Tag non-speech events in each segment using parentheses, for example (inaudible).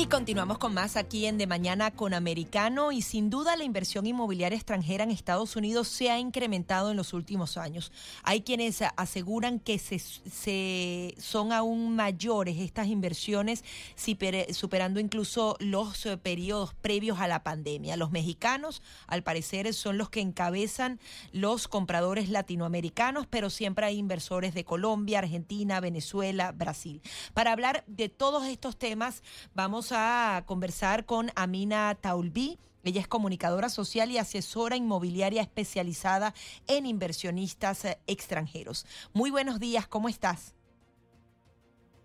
Y continuamos con más aquí en De Mañana con Americano y sin duda la inversión inmobiliaria extranjera en Estados Unidos se ha incrementado en los últimos años. Hay quienes aseguran que se, son aún mayores estas inversiones, superando incluso los eh, periodos previos a la pandemia. Los mexicanos, al parecer, son los que encabezan los compradores latinoamericanos, pero siempre hay inversores de Colombia, Argentina, Venezuela, Brasil. Para hablar de todos estos temas, vamos a conversar con Amina Taulbi. Ella es comunicadora social y asesora inmobiliaria especializada en inversionistas eh, extranjeros. Muy buenos días, ¿cómo estás?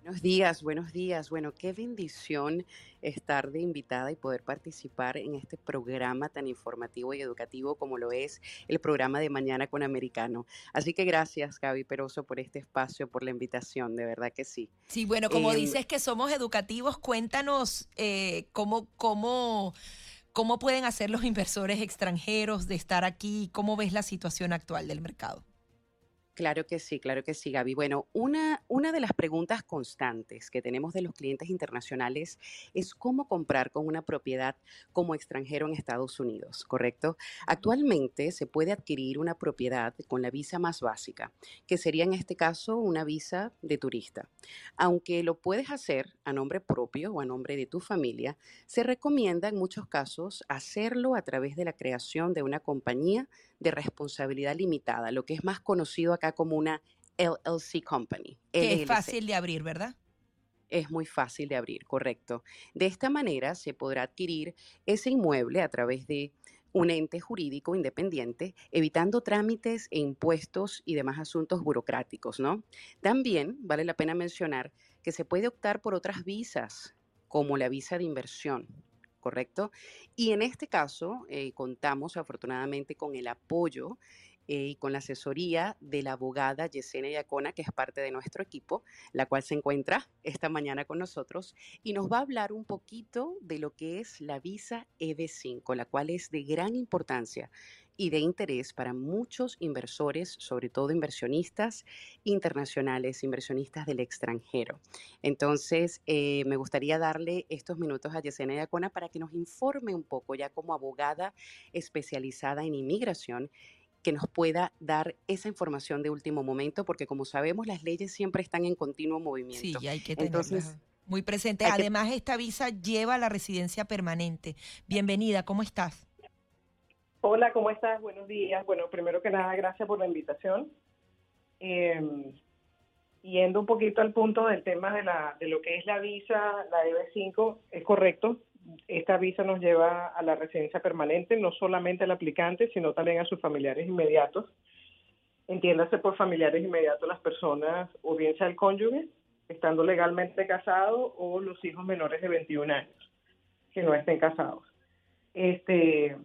Buenos días, buenos días. Bueno, qué bendición estar de invitada y poder participar en este programa tan informativo y educativo como lo es el programa de Mañana con Americano. Así que gracias, Gaby Peroso, por este espacio, por la invitación, de verdad que sí. Sí, bueno, como em, dices que somos educativos, cuéntanos eh, cómo, cómo, cómo pueden hacer los inversores extranjeros de estar aquí, cómo ves la situación actual del mercado. Claro que sí, claro que sí, Gaby. Bueno, una, una de las preguntas constantes que tenemos de los clientes internacionales es cómo comprar con una propiedad como extranjero en Estados Unidos, ¿correcto? Actualmente se puede adquirir una propiedad con la visa más básica, que sería en este caso una visa de turista. Aunque lo puedes hacer a nombre propio o a nombre de tu familia, se recomienda en muchos casos hacerlo a través de la creación de una compañía de responsabilidad limitada, lo que es más conocido acá como una LLC Company. Que es fácil de abrir, ¿verdad? Es muy fácil de abrir, correcto. De esta manera se podrá adquirir ese inmueble a través de un ente jurídico independiente, evitando trámites e impuestos y demás asuntos burocráticos, ¿no? También vale la pena mencionar que se puede optar por otras visas, como la visa de inversión, ¿correcto? Y en este caso eh, contamos afortunadamente con el apoyo eh, y con la asesoría de la abogada Yesenia Yacona, que es parte de nuestro equipo, la cual se encuentra esta mañana con nosotros y nos va a hablar un poquito de lo que es la visa EB5, la cual es de gran importancia y de interés para muchos inversores, sobre todo inversionistas internacionales, inversionistas del extranjero. Entonces, eh, me gustaría darle estos minutos a Yesenia Yacona para que nos informe un poco, ya como abogada especializada en inmigración, que nos pueda dar esa información de último momento, porque como sabemos, las leyes siempre están en continuo movimiento. Sí, hay que tenerlas muy presente. Además, esta visa lleva a la residencia permanente. Bienvenida, ¿cómo estás? Hola, ¿cómo estás? Buenos días. Bueno, primero que nada, gracias por la invitación. Eh, yendo un poquito al punto del tema de, la, de lo que es la visa, la EB5, es correcto. Esta visa nos lleva a la residencia permanente, no solamente al aplicante, sino también a sus familiares inmediatos. Entiéndase por familiares inmediatos las personas, o bien sea el cónyuge, estando legalmente casado, o los hijos menores de 21 años, que no estén casados. Este,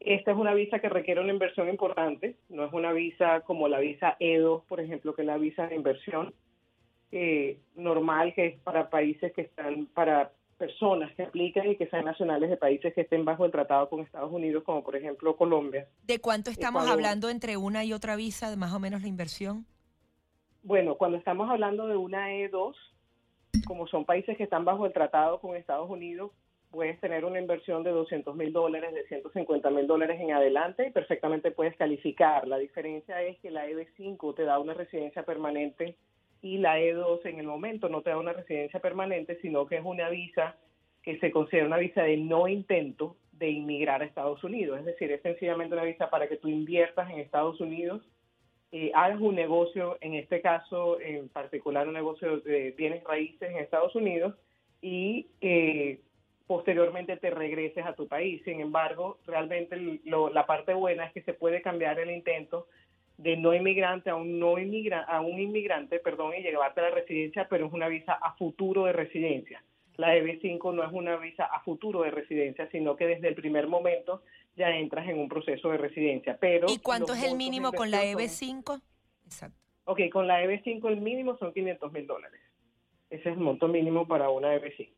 esta es una visa que requiere una inversión importante, no es una visa como la visa E2, por ejemplo, que es la visa de inversión eh, normal, que es para países que están, para personas que aplican y que sean nacionales de países que estén bajo el tratado con Estados Unidos, como por ejemplo Colombia. ¿De cuánto estamos hablando entre una y otra visa, de más o menos la inversión? Bueno, cuando estamos hablando de una E2, como son países que están bajo el tratado con Estados Unidos, puedes tener una inversión de 200 mil dólares, de 150 mil dólares en adelante y perfectamente puedes calificar. La diferencia es que la EB5 te da una residencia permanente y la E2 en el momento no te da una residencia permanente, sino que es una visa que se considera una visa de no intento de inmigrar a Estados Unidos. Es decir, es sencillamente una visa para que tú inviertas en Estados Unidos, eh, hagas un negocio, en este caso en particular un negocio de bienes raíces en Estados Unidos, y eh, posteriormente te regreses a tu país. Sin embargo, realmente la parte buena es que se puede cambiar el intento de no inmigrante a un no inmigrante, a un inmigrante, perdón, y llevarte a la residencia, pero es una visa a futuro de residencia. La EB5 no es una visa a futuro de residencia, sino que desde el primer momento ya entras en un proceso de residencia. Pero ¿Y cuánto es el mínimo con la EB5? Exacto. Ok, con la EB5 el mínimo son 500 mil dólares. Ese es el monto mínimo para una EB5.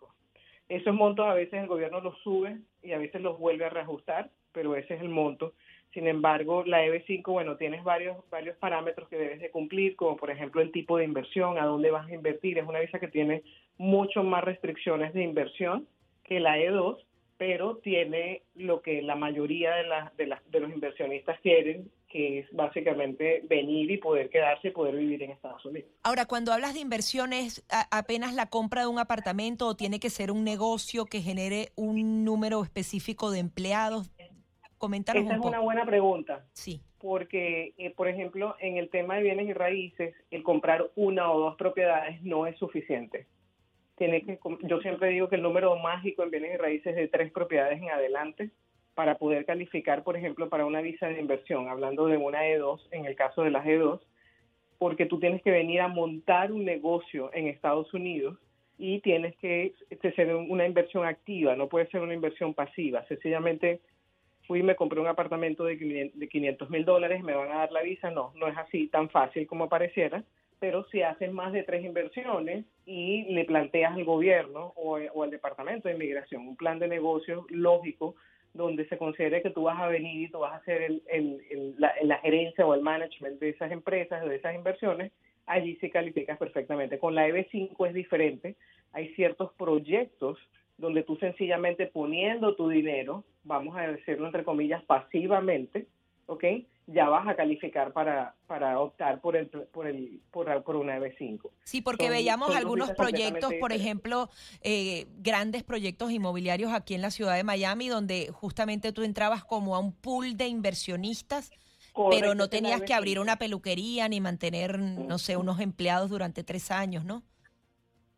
Esos montos a veces el gobierno los sube y a veces los vuelve a reajustar, pero ese es el monto. Sin embargo, la EB5, bueno, tienes varios, varios parámetros que debes de cumplir, como por ejemplo el tipo de inversión, a dónde vas a invertir. Es una visa que tiene mucho más restricciones de inversión que la E2, pero tiene lo que la mayoría de, de, de los inversionistas quieren, que es básicamente venir y poder quedarse y poder vivir en Estados Unidos. Ahora, cuando hablas de inversiones, apenas la compra de un apartamento o tiene que ser un negocio que genere un número específico de empleados. Coméntanos Esa es una buena pregunta. Sí. Porque, eh, por ejemplo, en el tema de bienes y raíces, el comprar una o dos propiedades no es suficiente. Tiene que, yo siempre digo que el número mágico en bienes y raíces es de tres propiedades en adelante para poder calificar, por ejemplo, para una visa de inversión, hablando de una E2, en el caso de las E2, porque tú tienes que venir a montar un negocio en Estados Unidos y tienes que ser una inversión activa, no puede ser una inversión pasiva. Sencillamente fui y me compré un apartamento de 500 mil dólares, me van a dar la visa. No, no es así tan fácil como pareciera, pero si haces más de tres inversiones y le planteas al gobierno o, al Departamento de Inmigración un plan de negocio lógico donde se considere que tú vas a venir y tú vas a hacer el, la, la, gerencia o el management de esas empresas, de esas inversiones, allí sí calificas perfectamente. Con la EB5 es diferente, hay ciertos proyectos donde tú sencillamente poniendo tu dinero, vamos a decirlo entre comillas, pasivamente, ¿ok? Ya vas a calificar para, para optar por el por el por, por una EB5. Sí, porque veíamos algunos proyectos, por ejemplo, eh, grandes proyectos inmobiliarios aquí en la ciudad de Miami, donde justamente tú entrabas como a un pool de inversionistas, pero no tenías que abrir una peluquería ni mantener, no sé, unos empleados durante tres años, ¿no?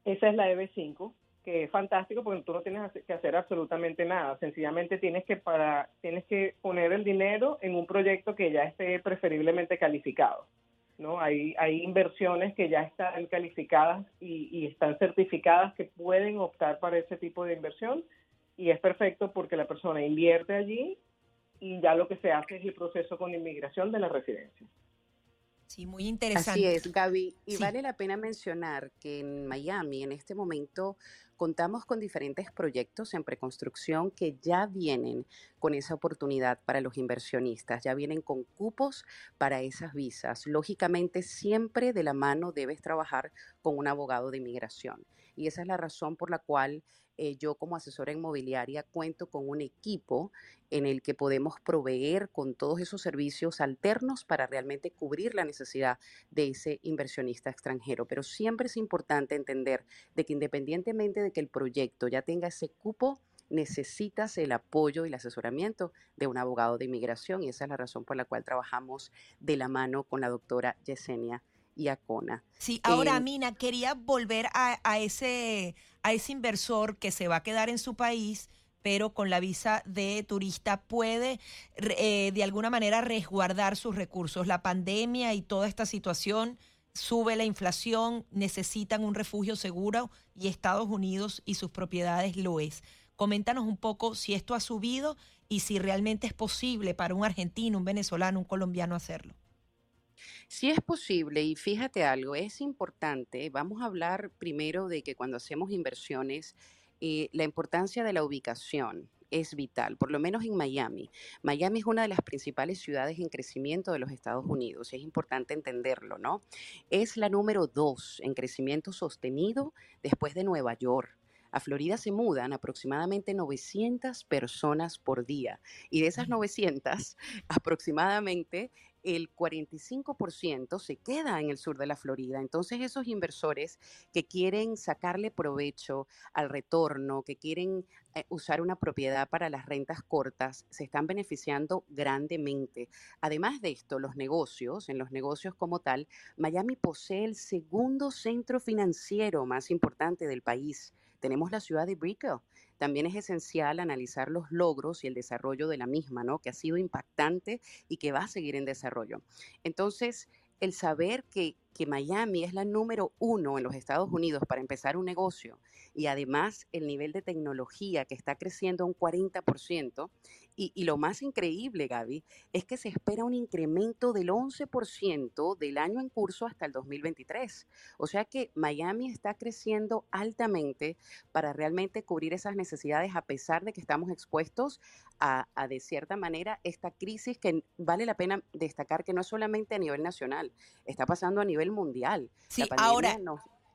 Esa es la EB5 que es fantástico porque tú no tienes que hacer absolutamente nada, sencillamente tienes que para tienes que poner el dinero en un proyecto que ya esté preferiblemente calificado. ¿no? Hay, hay inversiones que ya están calificadas y, y están certificadas que pueden optar para ese tipo de inversión y es perfecto porque la persona invierte allí y ya lo que se hace es el proceso con inmigración de la residencia. Sí, muy interesante. Así es, Gaby. Y vale la pena mencionar que en Miami, en este momento, contamos con diferentes proyectos en preconstrucción que ya vienen con esa oportunidad para los inversionistas, ya vienen con cupos para esas visas. Lógicamente, siempre de la mano debes trabajar con un abogado de inmigración. Y esa es la razón por la cual eh, yo como asesora inmobiliaria cuento con un equipo en el que podemos proveer con todos esos servicios alternos para realmente cubrir la necesidad de ese inversionista extranjero. Pero siempre es importante entender de que independientemente de que el proyecto ya tenga ese cupo, necesitas el apoyo y el asesoramiento de un abogado de inmigración y esa es la razón por la cual trabajamos de la mano con la doctora Yesenia y Acona. Sí, ahora Mina, quería volver a, ese, a ese inversor que se va a quedar en su país pero con la visa de turista puede eh, de alguna manera resguardar sus recursos. La pandemia y toda esta situación sube la inflación, necesitan un refugio seguro y Estados Unidos y sus propiedades lo es. Coméntanos un poco si esto ha subido y si realmente es posible para un argentino, un venezolano, un colombiano hacerlo. Sí es posible y fíjate algo, es importante, vamos a hablar primero de que cuando hacemos inversiones, eh, la importancia de la ubicación es vital, por lo menos en Miami. Miami es una de las principales ciudades en crecimiento de los Estados Unidos, es importante entenderlo, ¿no? Es la número dos en crecimiento sostenido después de Nueva York. A Florida se mudan aproximadamente 900 personas por día y de esas 900, (laughs) aproximadamente el 45% se queda en el sur de la Florida. Entonces esos inversores que quieren sacarle provecho al retorno, que quieren eh, usar una propiedad para las rentas cortas, se están beneficiando grandemente. Además de esto, los negocios, en los negocios como tal, Miami posee el segundo centro financiero más importante del país tenemos la ciudad de Brickell, también es esencial analizar los logros y el desarrollo de la misma, ¿no? Que ha sido impactante y que va a seguir en desarrollo. Entonces, el saber que, que, Miami es la número uno en los Estados Unidos para empezar un negocio y además el nivel de tecnología que está creciendo un 40%. Y, y lo más increíble, Gaby, es que se espera un incremento del 11% del año en curso hasta el 2023. O sea que Miami está creciendo altamente para realmente cubrir esas necesidades a pesar de que estamos expuestos a, a de cierta manera esta crisis que vale la pena destacar que no es solamente a nivel nacional, está pasando a nivel mundial. Sí, ahora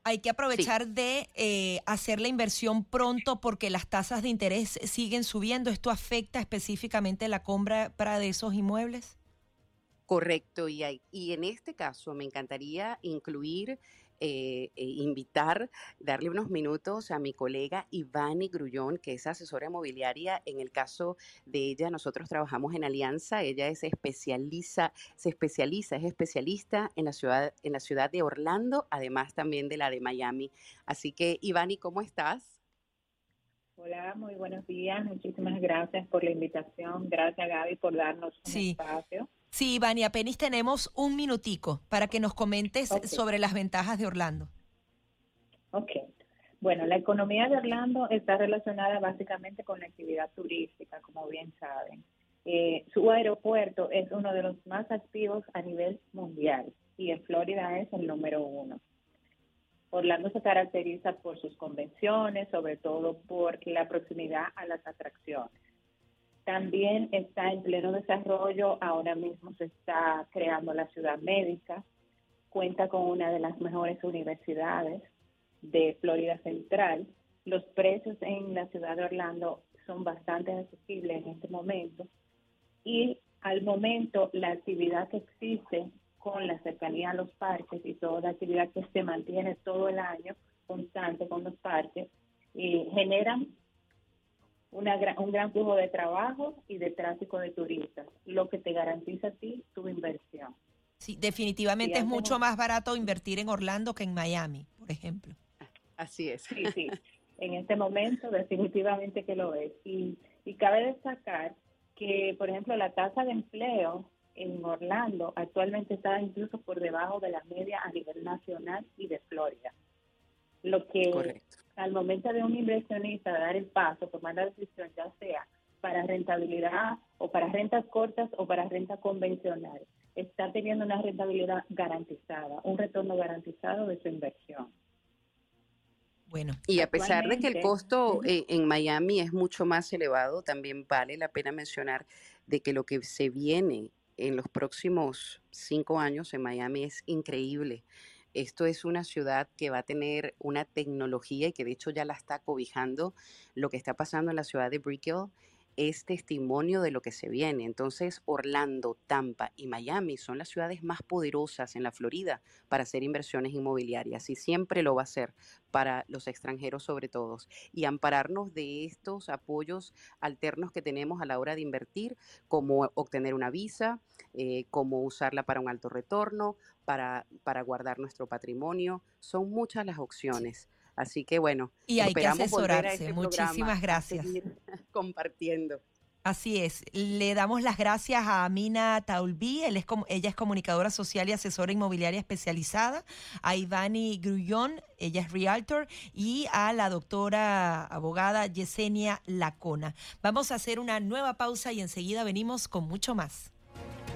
hay que aprovechar de eh, hacer la inversión pronto porque las tasas de interés siguen subiendo. ¿Esto afecta específicamente la compra de esos inmuebles? Correcto, y, hay, y en este caso me encantaría incluir eh, eh, invitar, darle unos minutos a mi colega Ivani Grullón, que es asesora inmobiliaria. En el caso de ella, nosotros trabajamos en alianza. Ella es especializa, se especializa, es especialista en la ciudad, en la ciudad de Orlando, además también de la de Miami. Así que, Ivani, ¿cómo estás? Hola, muy buenos días. Muchísimas gracias por la invitación. Gracias, Gaby, por darnos un espacio. Sí, Ivani, apenas tenemos un minutico para que nos comentes sobre las ventajas de Orlando. Ok. Bueno, la economía de Orlando está relacionada básicamente con la actividad turística, como bien saben. Eh, su aeropuerto es uno de los más activos a nivel mundial y en Florida es el número uno. Orlando se caracteriza por sus convenciones, sobre todo por la proximidad a las atracciones. También está en pleno desarrollo, ahora mismo se está creando la ciudad médica, cuenta con una de las mejores universidades de Florida Central. Los precios en la ciudad de Orlando son bastante accesibles en este momento y al momento la actividad que existe con la cercanía a los parques y toda la actividad que se mantiene todo el año constante con los parques eh, generan una un gran flujo de trabajo y de tráfico de turistas, lo que te garantiza a ti tu inversión. Sí, definitivamente es mucho más barato invertir en Orlando que en Miami, por ejemplo. Así es. Sí, sí. En este momento definitivamente que lo es. Y, y cabe destacar que, por ejemplo, la tasa de empleo en Orlando actualmente está incluso por debajo de la media a nivel nacional y de Florida. Lo que Correcto al momento de un inversionista dar el paso, tomar la decisión, ya sea para rentabilidad o para rentas cortas o para renta convencional, está teniendo una rentabilidad garantizada, un retorno garantizado de su inversión. Bueno, y a pesar de que el costo eh, en Miami es mucho más elevado, también vale la pena mencionar de que lo que se viene en los próximos cinco años en Miami es increíble. Esto es una ciudad que va a tener una tecnología y que de hecho ya la está cobijando. Lo que está pasando en la ciudad de Brickell es testimonio de lo que se viene. Entonces, Orlando, Tampa y Miami son las ciudades más poderosas en la Florida para hacer inversiones inmobiliarias y siempre lo va a ser para los extranjeros sobre todo. Y ampararnos de estos apoyos alternos que tenemos a la hora de invertir, como obtener una visa, eh, como usarla para un alto retorno, para, para guardar nuestro patrimonio. Son muchas las opciones. Así que bueno, y hay que asesorarse. Este Muchísimas gracias. (laughs) compartiendo. Así es. Le damos las gracias a Amina Taulbi, él es, ella es comunicadora social y asesora inmobiliaria especializada, a Ivani Grullón, ella es realtor, y a la doctora abogada Yesenia Lacona. Vamos a hacer una nueva pausa y enseguida venimos con mucho más.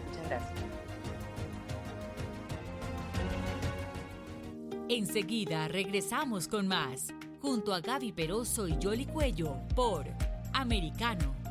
Muchas gracias. Enseguida regresamos con más, junto a Gaby Peroso y Jolly Cuello, por Americano.